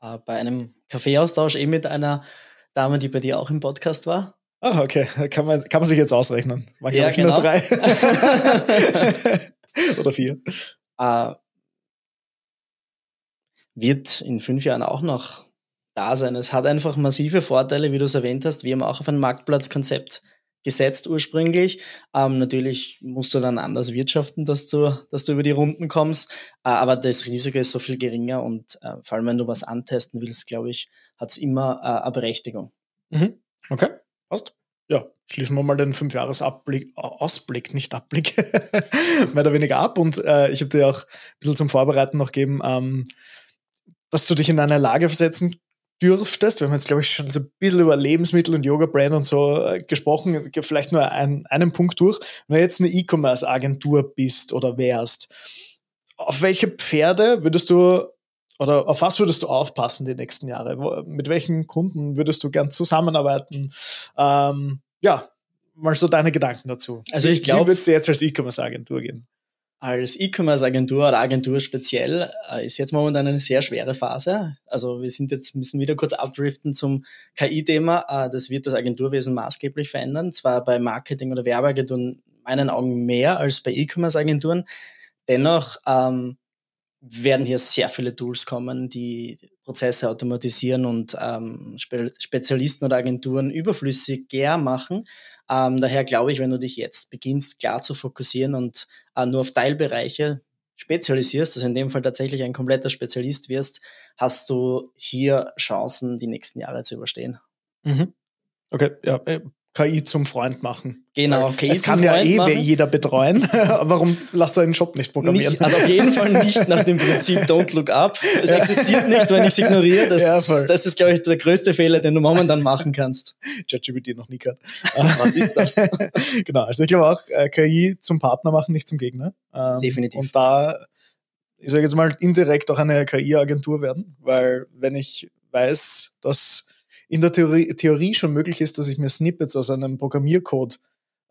[SPEAKER 1] äh, bei einem Kaffeeaustausch eben mit einer Dame, die bei dir auch im Podcast war.
[SPEAKER 2] Ah, okay. Kann man, kann man sich jetzt ausrechnen. War ja, genau. nur drei. Oder vier.
[SPEAKER 1] Äh, wird in fünf Jahren auch noch da sein. Es hat einfach massive Vorteile, wie du es erwähnt hast. Wir haben auch auf ein Marktplatzkonzept gesetzt ursprünglich. Ähm, natürlich musst du dann anders wirtschaften, dass du, dass du über die Runden kommst. Äh, aber das Risiko ist so viel geringer und äh, vor allem, wenn du was antesten willst, glaube ich, hat es immer äh, eine Berechtigung.
[SPEAKER 2] Mhm. Okay, passt. Ja, schließen wir mal den Fünfjahres-Ausblick, Ausblick, nicht Abblick, mehr oder weniger ab. Und äh, ich habe dir auch ein bisschen zum Vorbereiten noch gegeben, ähm, dass du dich in eine Lage versetzen dürftest, wir haben jetzt, glaube ich, schon so ein bisschen über Lebensmittel und Yoga-Brand und so äh, gesprochen, vielleicht nur ein, einen Punkt durch. Wenn du jetzt eine E-Commerce-Agentur bist oder wärst, auf welche Pferde würdest du oder auf was würdest du aufpassen die nächsten Jahre? Mit welchen Kunden würdest du gern zusammenarbeiten? Ähm, ja, mal so deine Gedanken dazu.
[SPEAKER 1] Also ich glaube,
[SPEAKER 2] wie würdest du jetzt als E-Commerce-Agentur gehen?
[SPEAKER 1] Als E-Commerce-Agentur oder Agentur speziell äh, ist jetzt momentan eine sehr schwere Phase. Also wir sind jetzt, müssen wieder kurz abdriften zum KI-Thema. Äh, das wird das Agenturwesen maßgeblich verändern. Zwar bei Marketing- oder Werbeagenturen in meinen Augen mehr als bei E-Commerce-Agenturen. Dennoch ähm, werden hier sehr viele Tools kommen, die Prozesse automatisieren und ähm, Spe Spezialisten oder Agenturen überflüssiger machen. Ähm, daher glaube ich, wenn du dich jetzt beginnst, klar zu fokussieren und äh, nur auf Teilbereiche spezialisierst, also in dem Fall tatsächlich ein kompletter Spezialist wirst, hast du hier Chancen, die nächsten Jahre zu überstehen.
[SPEAKER 2] Mhm. Okay, ja, äh, KI zum Freund machen.
[SPEAKER 1] Genau,
[SPEAKER 2] KI es kann ja Freund eh machen. jeder betreuen. Warum lässt er einen Job nicht programmieren?
[SPEAKER 1] Nicht, also auf jeden Fall nicht nach dem Prinzip Don't Look Up. Es ja. existiert nicht, wenn ich es ignoriere. Das, ja, das ist, glaube ich, der größte Fehler, den du momentan machen kannst.
[SPEAKER 2] ChatGPT noch nie gehört.
[SPEAKER 1] Was ist das?
[SPEAKER 2] genau, also ich glaube auch, äh, KI zum Partner machen, nicht zum Gegner.
[SPEAKER 1] Ähm, Definitiv.
[SPEAKER 2] Und da, ich sage jetzt mal, indirekt auch eine KI-Agentur werden, weil wenn ich weiß, dass in der Theorie, Theorie schon möglich ist, dass ich mir Snippets aus einem Programmiercode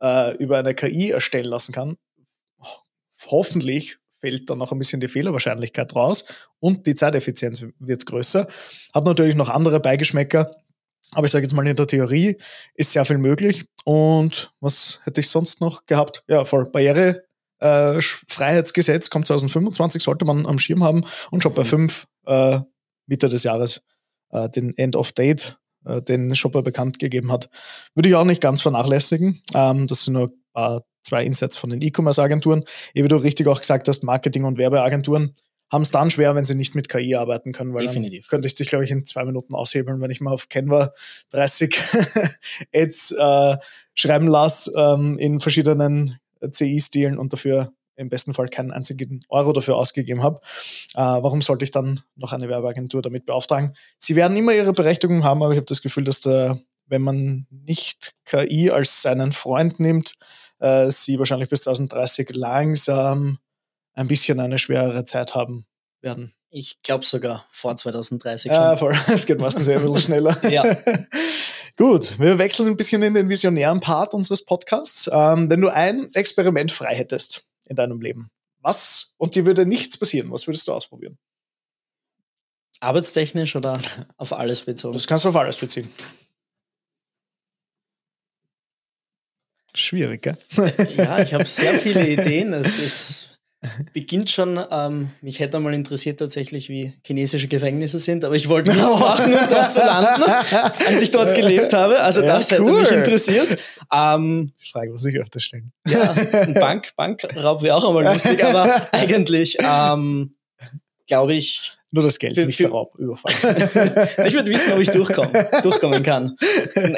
[SPEAKER 2] äh, über eine KI erstellen lassen kann. Hoffentlich fällt dann noch ein bisschen die Fehlerwahrscheinlichkeit raus und die Zeiteffizienz wird größer. Hat natürlich noch andere Beigeschmäcker, aber ich sage jetzt mal, in der Theorie ist sehr viel möglich. Und was hätte ich sonst noch gehabt? Ja, voll Barriere. Äh, Freiheitsgesetz kommt 2025, sollte man am Schirm haben und schon bei 5 mhm. äh, Mitte des Jahres äh, den End of Date äh, den Shopper bekannt gegeben hat. Würde ich auch nicht ganz vernachlässigen. Ähm, das sind nur äh, zwei Insets von den E-Commerce-Agenturen. Wie du richtig auch gesagt hast, Marketing- und Werbeagenturen haben es dann schwer, wenn sie nicht mit KI arbeiten können, weil Definitiv. dann könnte ich dich, glaube ich, in zwei Minuten aushebeln, wenn ich mal auf Canva 30 Ads äh, schreiben lasse ähm, in verschiedenen CI-Stilen und dafür im besten Fall keinen einzigen Euro dafür ausgegeben habe, äh, warum sollte ich dann noch eine Werbeagentur damit beauftragen? Sie werden immer ihre Berechtigung haben, aber ich habe das Gefühl, dass da, wenn man nicht KI als seinen Freund nimmt, äh, sie wahrscheinlich bis 2030 langsam ein bisschen eine schwerere Zeit haben werden.
[SPEAKER 1] Ich glaube sogar vor 2030
[SPEAKER 2] schon. Ja, voll. Es geht meistens sehr viel schneller.
[SPEAKER 1] ja.
[SPEAKER 2] Gut, wir wechseln ein bisschen in den visionären Part unseres Podcasts. Ähm, wenn du ein Experiment frei hättest, in deinem Leben? Was, und dir würde nichts passieren, was würdest du ausprobieren?
[SPEAKER 1] Arbeitstechnisch oder auf alles bezogen?
[SPEAKER 2] Das kannst du auf alles beziehen. Schwierig, gell?
[SPEAKER 1] Ja, ich habe sehr viele Ideen. Es ist beginnt schon, ähm, mich hätte mal interessiert tatsächlich, wie chinesische Gefängnisse sind, aber ich wollte nichts machen, um dort zu landen, als ich dort gelebt habe. Also ja, das cool. hätte mich interessiert.
[SPEAKER 2] Ähm, Die Frage muss ich öfter stellen.
[SPEAKER 1] Ja, Bank, Bankraub wäre auch einmal lustig, aber eigentlich ähm, glaube ich,
[SPEAKER 2] nur das Geld, für, nicht der Raubüberfall.
[SPEAKER 1] ich würde wissen, ob ich durchkomme, durchkommen kann.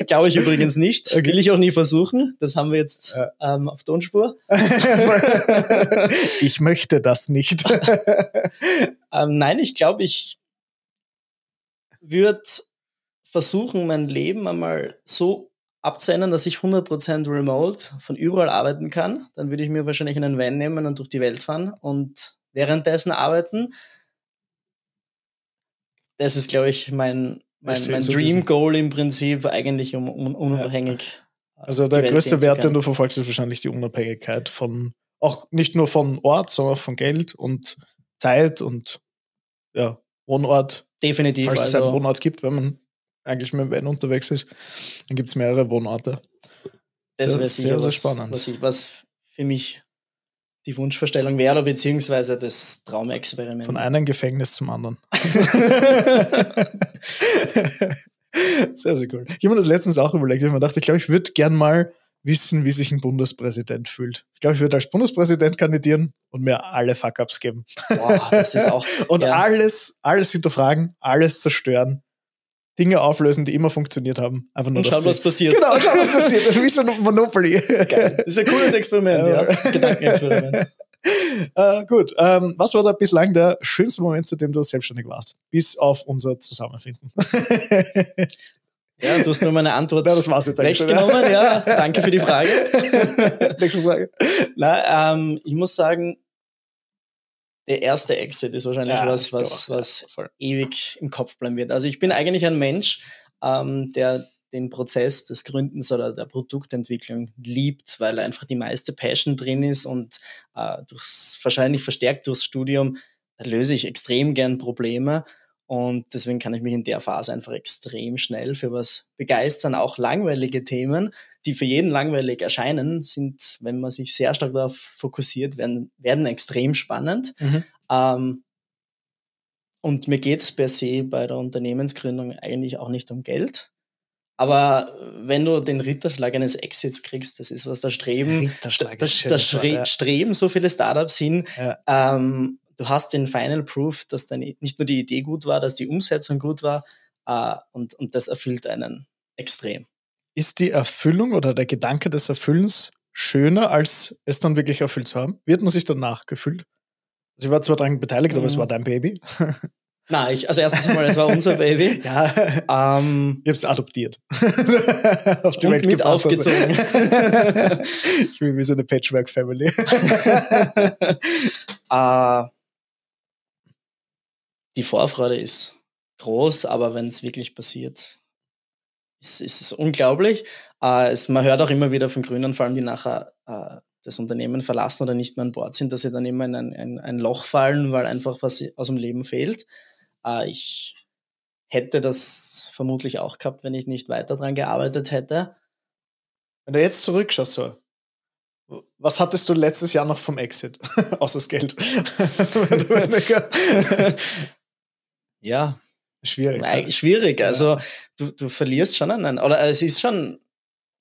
[SPEAKER 1] Glaube ich übrigens nicht. Okay. Will ich auch nie versuchen. Das haben wir jetzt ja. ähm, auf Tonspur.
[SPEAKER 2] ich möchte das nicht.
[SPEAKER 1] ähm, nein, ich glaube, ich würde versuchen, mein Leben einmal so abzuändern, dass ich 100% remote von überall arbeiten kann. Dann würde ich mir wahrscheinlich einen Van nehmen und durch die Welt fahren und währenddessen arbeiten das ist, glaube ich, mein, mein, mein Dream Goal im Prinzip, eigentlich um, um unabhängig.
[SPEAKER 2] Ja. Also der größte Wert, den du verfolgst, ist wahrscheinlich die Unabhängigkeit von, auch nicht nur von Ort, sondern auch von Geld und Zeit und ja, Wohnort.
[SPEAKER 1] Definitiv.
[SPEAKER 2] Falls es also, einen Wohnort gibt, wenn man eigentlich mit dem Van unterwegs ist, dann gibt es mehrere Wohnorte.
[SPEAKER 1] Das sehr, sehr, sehr spannend. Was, ich, was für mich die Wunschvorstellung wäre, beziehungsweise das Traumexperiment.
[SPEAKER 2] Von einem Gefängnis zum anderen. sehr, sehr cool. Ich habe mir das letztens auch überlegt. Ich mir gedacht, ich glaube, ich würde gern mal wissen, wie sich ein Bundespräsident fühlt. Ich glaube, ich würde als Bundespräsident kandidieren und mir alle Fuck-Ups geben.
[SPEAKER 1] Boah, das ist auch.
[SPEAKER 2] und ja. alles, alles hinterfragen, alles zerstören Dinge auflösen, die immer funktioniert haben.
[SPEAKER 1] Einfach nur, und schauen, was passiert.
[SPEAKER 2] Genau, schauen, was passiert. Wie so ein Monopoly.
[SPEAKER 1] Geil. Das ist ein cooles Experiment, ja. Gedankenexperiment.
[SPEAKER 2] Äh, gut, ähm, was war da bislang der schönste Moment, zu dem du selbstständig warst? Bis auf unser Zusammenfinden.
[SPEAKER 1] Ja, du hast mir meine Antwort
[SPEAKER 2] ja, das war's jetzt
[SPEAKER 1] weggenommen. Ja, danke für die Frage.
[SPEAKER 2] Nächste Frage.
[SPEAKER 1] Na, ähm, ich muss sagen, der erste Exit ist wahrscheinlich ja, was, was, was ewig im Kopf bleiben wird. Also ich bin eigentlich ein Mensch, ähm, der den Prozess des Gründens oder der Produktentwicklung liebt, weil einfach die meiste Passion drin ist und äh, durchs, wahrscheinlich verstärkt durchs Studium löse ich extrem gern Probleme und deswegen kann ich mich in der Phase einfach extrem schnell für was begeistern. Auch langweilige Themen, die für jeden langweilig erscheinen, sind, wenn man sich sehr stark darauf fokussiert, werden, werden extrem spannend. Mhm. Ähm, und mir geht es per se bei der Unternehmensgründung eigentlich auch nicht um Geld. Aber wenn du den Ritterschlag eines Exits kriegst, das ist was da streben,
[SPEAKER 2] Ritterschlag
[SPEAKER 1] da, da
[SPEAKER 2] schönes Wort, ja.
[SPEAKER 1] streben so viele Startups hin.
[SPEAKER 2] Ja.
[SPEAKER 1] Ähm, du hast den Final Proof, dass deine, nicht nur die Idee gut war, dass die Umsetzung gut war äh, und, und das erfüllt einen extrem.
[SPEAKER 2] Ist die Erfüllung oder der Gedanke des Erfüllens schöner, als es dann wirklich erfüllt zu haben? Wird man sich danach gefühlt? Also ich war zwar daran beteiligt, aber es
[SPEAKER 1] Mhm.
[SPEAKER 2] war dein Baby.
[SPEAKER 1] Nein, ich, also erstens einmal, es war unser Baby.
[SPEAKER 2] Ja,
[SPEAKER 1] Ähm,
[SPEAKER 2] ich habe es adoptiert. Auf
[SPEAKER 1] Und mit
[SPEAKER 2] gebracht, also.
[SPEAKER 1] aufgezogen.
[SPEAKER 2] ich bin wie so eine Patchwork-Family.
[SPEAKER 1] äh, die Vorfreude ist groß, aber wenn es wirklich passiert, ist, ist es unglaublich. Äh, es, man hört auch immer wieder von Gründern, vor allem die nachher äh, das Unternehmen verlassen oder nicht mehr an Bord sind, dass sie dann immer in ein, ein, ein Loch fallen, weil einfach was aus dem Leben fehlt. Äh, ich hätte das vermutlich auch gehabt, wenn ich nicht weiter dran gearbeitet hätte.
[SPEAKER 2] Wenn du jetzt zurückschaust, so, was hattest du letztes Jahr noch vom Exit? Außer das Geld.
[SPEAKER 1] Ja,
[SPEAKER 2] Schwierig.
[SPEAKER 1] Eig- schwierig. Also du, du verlierst schon einen, oder es ist schon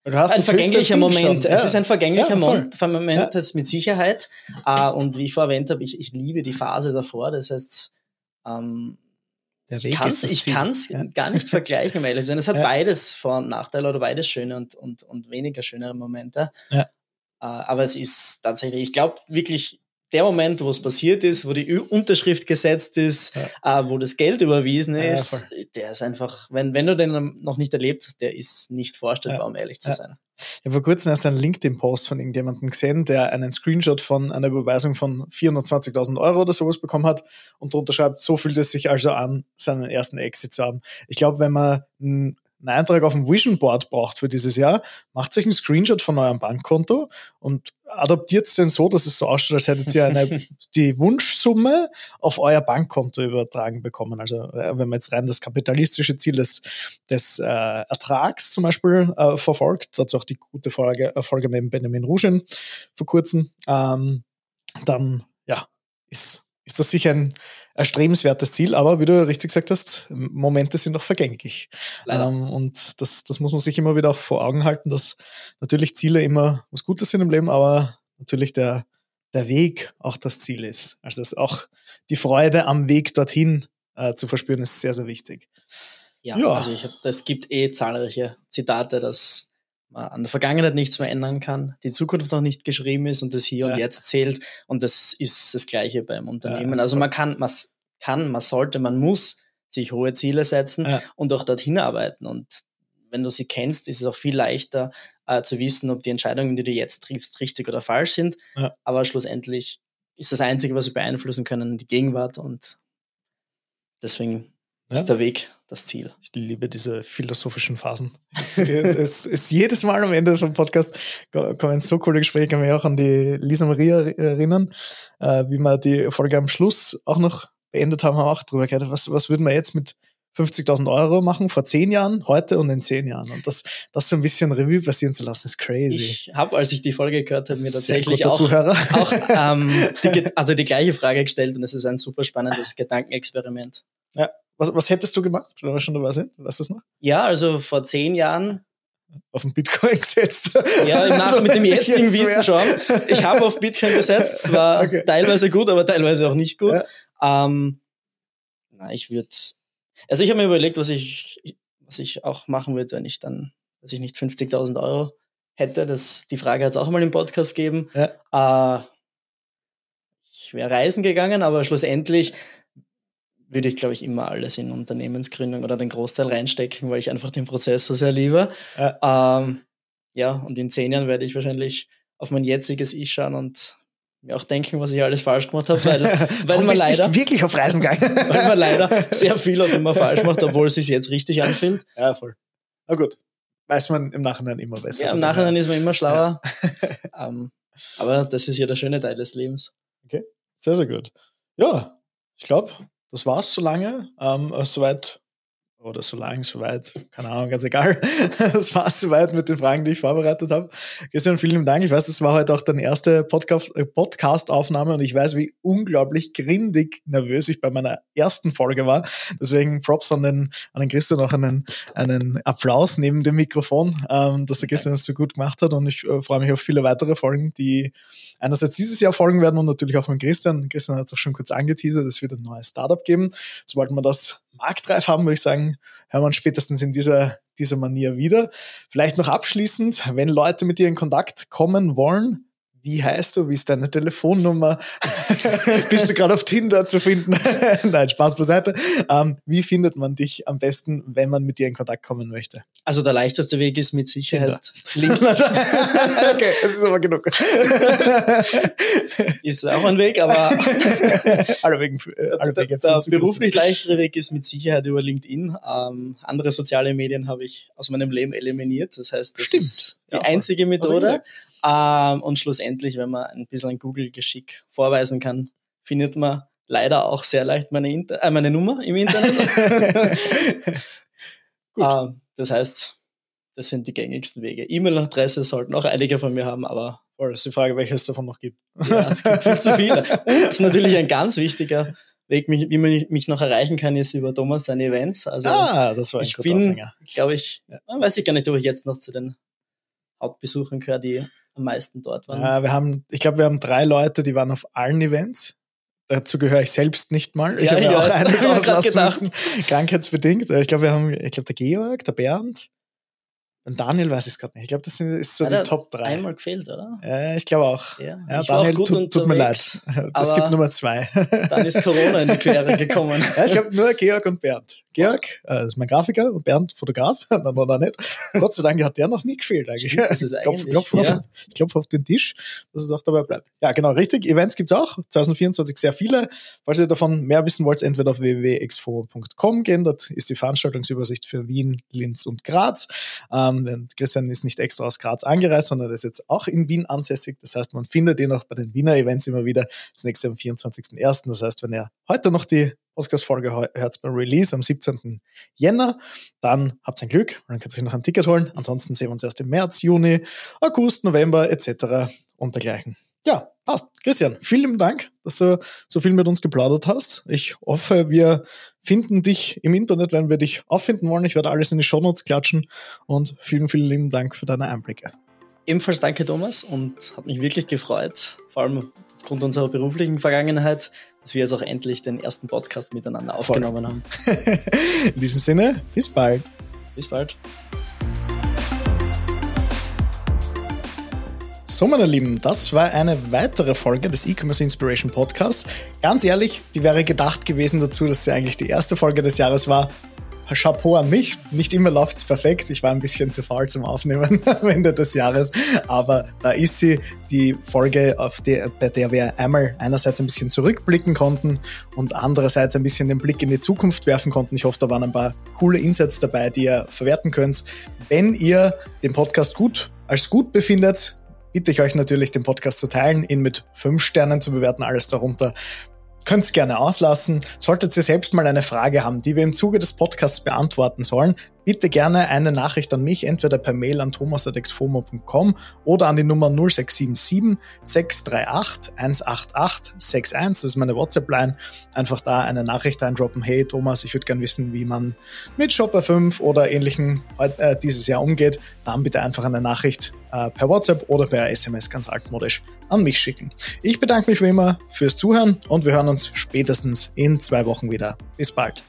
[SPEAKER 1] ein vergänglicher Moment.
[SPEAKER 2] schon.
[SPEAKER 1] Es
[SPEAKER 2] Ja.
[SPEAKER 1] ist ein vergänglicher
[SPEAKER 2] Ja.
[SPEAKER 1] Moment, Moment
[SPEAKER 2] Ja.
[SPEAKER 1] das mit Sicherheit. Äh, und wie ich vorher erwähnt habe, ich, ich liebe die Phase davor. Das heißt, ähm, ich kann es
[SPEAKER 2] Ja.
[SPEAKER 1] gar nicht vergleichen, um ehrlich zu sein. Es hat
[SPEAKER 2] Ja.
[SPEAKER 1] beides Vor- und Nachteile oder beides schöne und, und, und weniger schönere Momente.
[SPEAKER 2] Ja.
[SPEAKER 1] Äh, aber es ist tatsächlich, ich glaube wirklich, der Moment, wo es passiert ist, wo die Unterschrift gesetzt ist, äh, wo das Geld überwiesen
[SPEAKER 2] Ja,
[SPEAKER 1] ist, der ist einfach, wenn, wenn du den noch nicht erlebt hast, der ist nicht vorstellbar,
[SPEAKER 2] Ja.
[SPEAKER 1] um ehrlich zu
[SPEAKER 2] Ja.
[SPEAKER 1] sein.
[SPEAKER 2] Ich habe vor kurzem erst einen LinkedIn-Post von irgendjemandem gesehen, der einen Screenshot von einer Überweisung von 420.000 Euro oder sowas bekommen hat und drunter schreibt, so fühlt es sich also an, seinen ersten Exit zu haben. Ich glaube, wenn man einen Eintrag auf dem Vision Board braucht für dieses Jahr, macht euch einen Screenshot von eurem Bankkonto und adaptiert es denn so, dass es so ausschaut, als hättet ihr eine, die Wunschsumme auf euer Bankkonto übertragen bekommen. Also äh, wenn man jetzt rein das kapitalistische Ziel des, des äh, Ertrags zum Beispiel äh, verfolgt, dazu auch die gute Folge, äh, Folge mit Benjamin Ruschen vor kurzem, ähm, dann ja, ist, ist das sicher ein erstrebenswertes Ziel, aber wie du richtig gesagt hast, Momente sind auch vergänglich. Ähm, und das, das muss man sich immer wieder auch vor Augen halten, dass natürlich Ziele immer was Gutes sind im Leben, aber natürlich der, der Weg auch das Ziel ist. Also dass auch die Freude am Weg dorthin äh, zu verspüren, ist sehr, sehr wichtig.
[SPEAKER 1] Ja,
[SPEAKER 2] Ja.
[SPEAKER 1] also ich hab, es gibt eh zahlreiche Zitate, dass man an der Vergangenheit nichts mehr ändern kann, die Zukunft noch nicht geschrieben ist und das Hier
[SPEAKER 2] Ja.
[SPEAKER 1] und Jetzt zählt. Und das ist das Gleiche beim Unternehmen.
[SPEAKER 2] Ja,
[SPEAKER 1] also man kann, man kann, man sollte, man muss sich hohe Ziele setzen
[SPEAKER 2] Ja.
[SPEAKER 1] und auch dorthin arbeiten. Und wenn du sie kennst, ist es auch viel leichter äh, zu wissen, ob die Entscheidungen, die du jetzt triffst, richtig oder falsch sind. Aber schlussendlich ist das Einzige, was wir beeinflussen können, die Gegenwart. Und deswegen
[SPEAKER 2] Ja.
[SPEAKER 1] ist der Weg das Ziel.
[SPEAKER 2] Ich liebe diese philosophischen Phasen. Es, es ist jedes Mal am Ende vom Podcast kommen so coole Gespräche, kann mich auch an die Lisa Maria erinnern, äh, wie wir die Folge am Schluss auch noch beendet haben, haben wir auch drüber geredet, was, was würden wir jetzt mit 50.000 Euro machen, vor zehn Jahren, heute und in zehn Jahren. Und das, das so ein bisschen Revue passieren zu lassen, ist crazy.
[SPEAKER 1] Ich habe, als ich die Folge gehört habe, mir tatsächlich auch,
[SPEAKER 2] Zuhörer.
[SPEAKER 1] auch ähm, die, also die gleiche Frage gestellt und es ist ein super spannendes Gedankenexperiment.
[SPEAKER 2] Was, was hättest du gemacht, wenn wir schon dabei sind? Weißt du das noch?
[SPEAKER 1] Ja, also vor zehn Jahren,
[SPEAKER 2] Auf den Bitcoin gesetzt.
[SPEAKER 1] ja, im Nach mit dem
[SPEAKER 2] ich
[SPEAKER 1] jetzigen Wissen schon. Ich habe auf Bitcoin gesetzt, zwar
[SPEAKER 2] Okay.
[SPEAKER 1] teilweise gut, aber teilweise auch nicht gut. Ähm, na, ich würde, also ich habe mir überlegt, was ich, was ich auch machen würde, wenn ich dann, dass ich nicht 50.000 Euro hätte. Das, die Frage hat es auch mal im Podcast gegeben. Äh, ich wäre reisen gegangen, aber schlussendlich würde ich, glaube ich, immer alles in Unternehmensgründung oder den Großteil reinstecken, weil ich einfach den Prozess so sehr liebe.
[SPEAKER 2] Ja.
[SPEAKER 1] Ähm, ja, und in zehn Jahren werde ich wahrscheinlich auf mein jetziges Ich schauen und mir auch denken, was ich alles falsch gemacht habe, weil, weil, man leider,
[SPEAKER 2] wirklich auf Reisen gegangen?
[SPEAKER 1] weil man leider sehr viel auch immer falsch macht, obwohl es sich jetzt richtig anfühlt.
[SPEAKER 2] Ja, voll. Na gut. Weiß man im Nachhinein immer besser.
[SPEAKER 1] Ja, im Nachhinein ist man immer schlauer. ähm, aber das ist ja der schöne Teil des Lebens.
[SPEAKER 2] Sehr, sehr gut. Ja, ich glaube, das war's so lange. Ähm, äh, soweit oder so lang, so weit, keine Ahnung, ganz egal. Das war soweit mit den Fragen, die ich vorbereitet habe. Christian, vielen Dank. Ich weiß, das war heute auch deine erste äh, Podcast-Aufnahme und ich weiß, wie unglaublich grindig nervös ich bei meiner ersten Folge war. Deswegen Props an den, an den Christian auch einen, einen Applaus neben dem Mikrofon, ähm, dass der Christian das so gut gemacht hat und ich äh, freue mich auf viele weitere Folgen, die einerseits dieses Jahr folgen werden und natürlich auch mit Christian. Christian hat es auch schon kurz angeteasert, es wird ein neues Startup geben. Sobald wir das marktreif haben, würde ich sagen, hören wir uns spätestens in dieser, dieser Manier wieder. Vielleicht noch abschließend, wenn Leute mit dir in Kontakt kommen wollen, wie heißt du, wie ist deine Telefonnummer? Bist du gerade auf Tinder zu finden? Nein, Spaß beiseite. Ähm, wie findet man dich am besten, wenn man mit dir in Kontakt kommen möchte?
[SPEAKER 1] Also der leichteste Weg ist mit Sicherheit
[SPEAKER 2] LinkedIn. okay, das ist aber genug.
[SPEAKER 1] ist auch ein Weg, aber
[SPEAKER 2] alle Wegen, äh, alle
[SPEAKER 1] Wege der, der beruflich leichtere Weg ist mit Sicherheit über LinkedIn. Ähm, andere soziale Medien habe ich aus meinem Leben eliminiert. Das heißt, das
[SPEAKER 2] Stimmt.
[SPEAKER 1] ist die ja, einzige Methode. Ähm, und schlussendlich, wenn man ein bisschen ein Google-Geschick vorweisen kann, findet man leider auch sehr leicht meine, Inter äh, meine Nummer im Internet. ähm, das heißt, das sind die gängigsten Wege. E-Mail-Adresse sollten auch einige von mir haben, aber.
[SPEAKER 2] Voll, ist die Frage, welches davon noch gibt.
[SPEAKER 1] Ja, es gibt viel zu viele. Und natürlich ein ganz wichtiger Weg, wie man mich noch erreichen kann, ist über Thomas seine Events. Also
[SPEAKER 2] ah, das war ein
[SPEAKER 1] ich bin, glaube ich, ja, weiß ich gar nicht, ob ich jetzt noch zu den Hauptbesuchern gehöre, die am meisten dort waren?
[SPEAKER 2] Ja, wir haben, ich glaube, wir haben drei Leute, die waren auf allen Events. Dazu gehöre ich selbst nicht mal. Ich ja, habe ja auch eines auslassen müssen, krankheitsbedingt. Ich glaube, wir haben, ich glaube, der Georg, der Bernd, und Daniel weiß ich es gerade nicht. Ich glaube, das ist so Hat die Top 3.
[SPEAKER 1] Einmal gefehlt, oder?
[SPEAKER 2] Ja, ich glaube auch. Ja, ja Daniel, tut, tut, mir leid. Das gibt Nummer zwei.
[SPEAKER 1] Dann ist Corona in die Quere gekommen.
[SPEAKER 2] ja, ich glaube nur Georg und Bernd. Georg äh, ist mein Grafiker und Bernd Fotograf. Dann war nicht. Gott sei Dank hat der noch nie gefehlt eigentlich.
[SPEAKER 1] Stimmt, das ist
[SPEAKER 2] klopf, klopf ja. auf, ich klopfe auf den Tisch, dass es auch dabei bleibt. Ja, genau, richtig. Events gibt es auch. 2024 sehr viele. Falls ihr davon mehr wissen wollt, entweder auf www.expo.com gehen. Dort ist die Veranstaltungsübersicht für Wien, Linz und Graz. Ähm, Christian ist nicht extra aus Graz angereist, sondern ist jetzt auch in Wien ansässig. Das heißt, man findet ihn auch bei den Wiener Events immer wieder. Das nächste am 24.01. Das heißt, wenn ihr heute noch die Podcast-Folge hört beim Release am 17. Jänner. Dann habt ein Glück, dann könnt ihr euch noch ein Ticket holen. Ansonsten sehen wir uns erst im März, Juni, August, November etc. und dergleichen. Ja, passt. Christian, vielen Dank, dass du so viel mit uns geplaudert hast. Ich hoffe, wir finden dich im Internet, wenn wir dich auffinden wollen. Ich werde alles in die Shownotes klatschen und vielen, vielen lieben Dank für deine Einblicke.
[SPEAKER 1] Ebenfalls danke, Thomas, und hat mich wirklich gefreut, vor allem aufgrund unserer beruflichen Vergangenheit, dass wir jetzt auch endlich den ersten Podcast miteinander aufgenommen haben.
[SPEAKER 2] In diesem Sinne, bis bald.
[SPEAKER 1] Bis bald.
[SPEAKER 2] So, meine Lieben, das war eine weitere Folge des E-Commerce Inspiration Podcasts. Ganz ehrlich, die wäre gedacht gewesen dazu, dass sie eigentlich die erste Folge des Jahres war. Chapeau an mich. Nicht immer läuft's perfekt. Ich war ein bisschen zu faul zum Aufnehmen am Ende des Jahres. Aber da ist sie, die Folge, der, bei der wir einmal einerseits ein bisschen zurückblicken konnten und andererseits ein bisschen den Blick in die Zukunft werfen konnten. Ich hoffe, da waren ein paar coole Insights dabei, die ihr verwerten könnt. Wenn ihr den Podcast gut als gut befindet, bitte ich euch natürlich, den Podcast zu teilen, ihn mit fünf Sternen zu bewerten, alles darunter könnt es gerne auslassen. Solltet ihr selbst mal eine Frage haben, die wir im Zuge des Podcasts beantworten sollen, bitte gerne eine Nachricht an mich, entweder per Mail an thomas.exfomo.com oder an die Nummer 0677 638 188 61. Das ist meine WhatsApp-Line. Einfach da eine Nachricht eindroppen. Hey Thomas, ich würde gerne wissen, wie man mit Shopper 5 oder ähnlichen äh, dieses Jahr umgeht. Dann bitte einfach eine Nachricht äh, per WhatsApp oder per SMS ganz altmodisch an mich schicken. Ich bedanke mich wie immer fürs Zuhören und wir hören uns spätestens in zwei Wochen wieder. Bis bald.